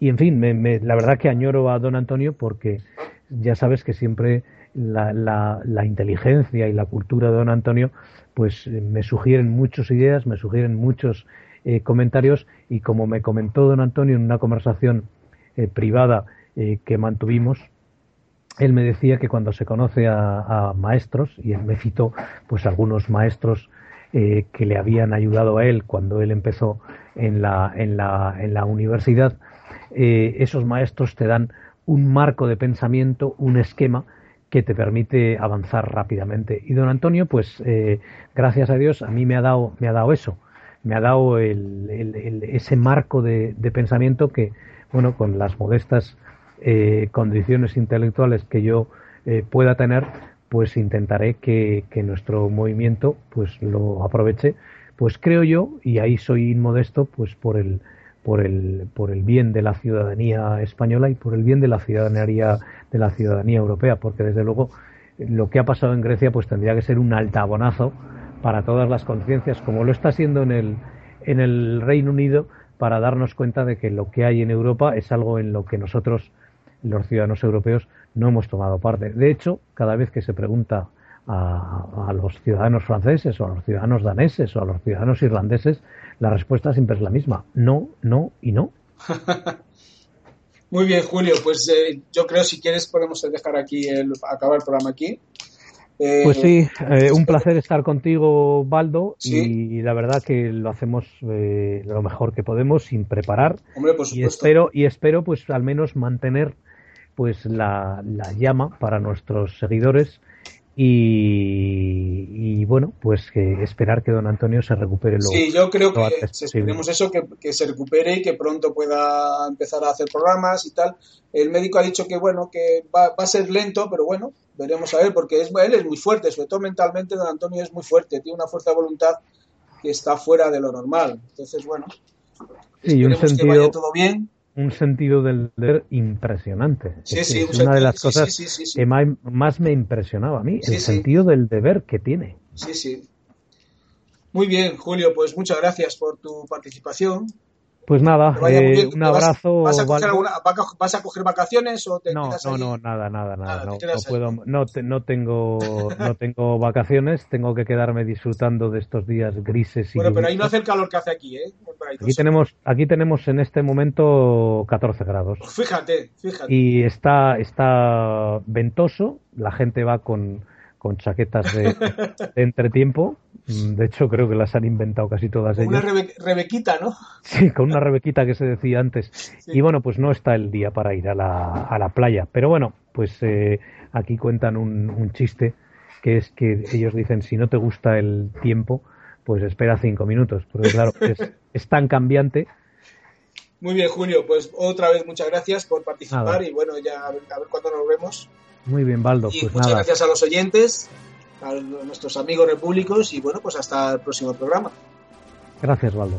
y en fin, me, la verdad que añoro a don Antonio porque ya sabes que siempre la, la, inteligencia y la cultura de don Antonio pues me sugieren muchas ideas, me sugieren muchos eh, comentarios y como me comentó don Antonio en una conversación eh, privada eh, que mantuvimos, él me decía que cuando se conoce a, maestros, y él me citó pues algunos maestros que le habían ayudado a él cuando él empezó en la, en la, en la universidad, esos maestros te dan un marco de pensamiento, un esquema que te permite avanzar rápidamente. Y don Antonio, pues gracias a Dios, a mí me ha dado, me ha dado eso, me ha dado ese marco de, pensamiento que, bueno, con las modestas eh, condiciones intelectuales que yo eh, pueda tener, pues intentaré que, nuestro movimiento pues lo aproveche, pues creo yo, y ahí soy inmodesto, pues por el, por el, por el bien de la ciudadanía española y por el bien de la ciudadanía, de la ciudadanía europea, porque desde luego lo que ha pasado en Grecia pues tendría que ser un altabonazo para todas las conciencias, como lo está haciendo en el, en el Reino Unido, para darnos cuenta de que lo que hay en Europa es algo en lo que nosotros, los ciudadanos europeos, no hemos tomado parte. De hecho, cada vez que se pregunta a, a, los ciudadanos franceses o a los ciudadanos daneses o a los ciudadanos irlandeses, la respuesta siempre es la misma. No, no y no. Muy bien, Julio. Pues eh, yo creo si quieres podemos dejar aquí el, acabar el programa aquí. Pues sí, eh, un placer estar contigo, Baldo, y la verdad que lo hacemos eh, lo mejor que podemos sin preparar. Hombre, por y espero y espero pues al menos mantener pues la, la llama para nuestros seguidores y, bueno, pues que esperar que don Antonio se recupere lo Sí, yo creo que esperemos eso, que, se recupere y que pronto pueda empezar a hacer programas y tal. El médico ha dicho que bueno, que va, va a ser lento, pero bueno, veremos a ver, porque es, él es muy fuerte, sobre todo mentalmente don Antonio es muy fuerte, tiene una fuerza de voluntad que está fuera de lo normal. Entonces, bueno, sí, esperemos que vaya todo bien un sentido del deber impresionante. es, una de las cosas que más, me impresionaba a mí, el sentido del deber que tiene. Sí, sí. Muy bien, Julio, pues muchas gracias por tu participación. Pues nada, eh, un abrazo. Vas, a coger ¿Vas a coger vacaciones o te no, no, no, nada, nada, nada. no, puedo, no, no, tengo, no tengo vacaciones. Tengo que quedarme disfrutando de estos días grises. Y bueno, pero ahí no hace el calor que hace aquí, ¿eh? Aquí tenemos, aquí tenemos en este momento 14 grados. Fíjate, fíjate. Y está, está ventoso. La gente va con con chaquetas de, entretiempo. Mm, de hecho, creo que las han inventado casi todas ellas. Una rebequita, ¿no? Sí, con una rebequita que se decía antes. Y bueno, pues no está el día para ir a la, a la playa. Pero bueno, pues eh, aquí cuentan un, un chiste que es que ellos dicen, si no te gusta el tiempo, pues espera cinco minutos. Porque claro, es, es tan cambiante muy bien, Julio, pues otra vez muchas gracias por participar y bueno, ya a ver, a ver cuándo nos vemos. Muy bien, Baldo. Y pues muchas gracias a los oyentes, a nuestros amigos repúblicos y bueno, pues hasta el próximo programa. Gracias, Baldo.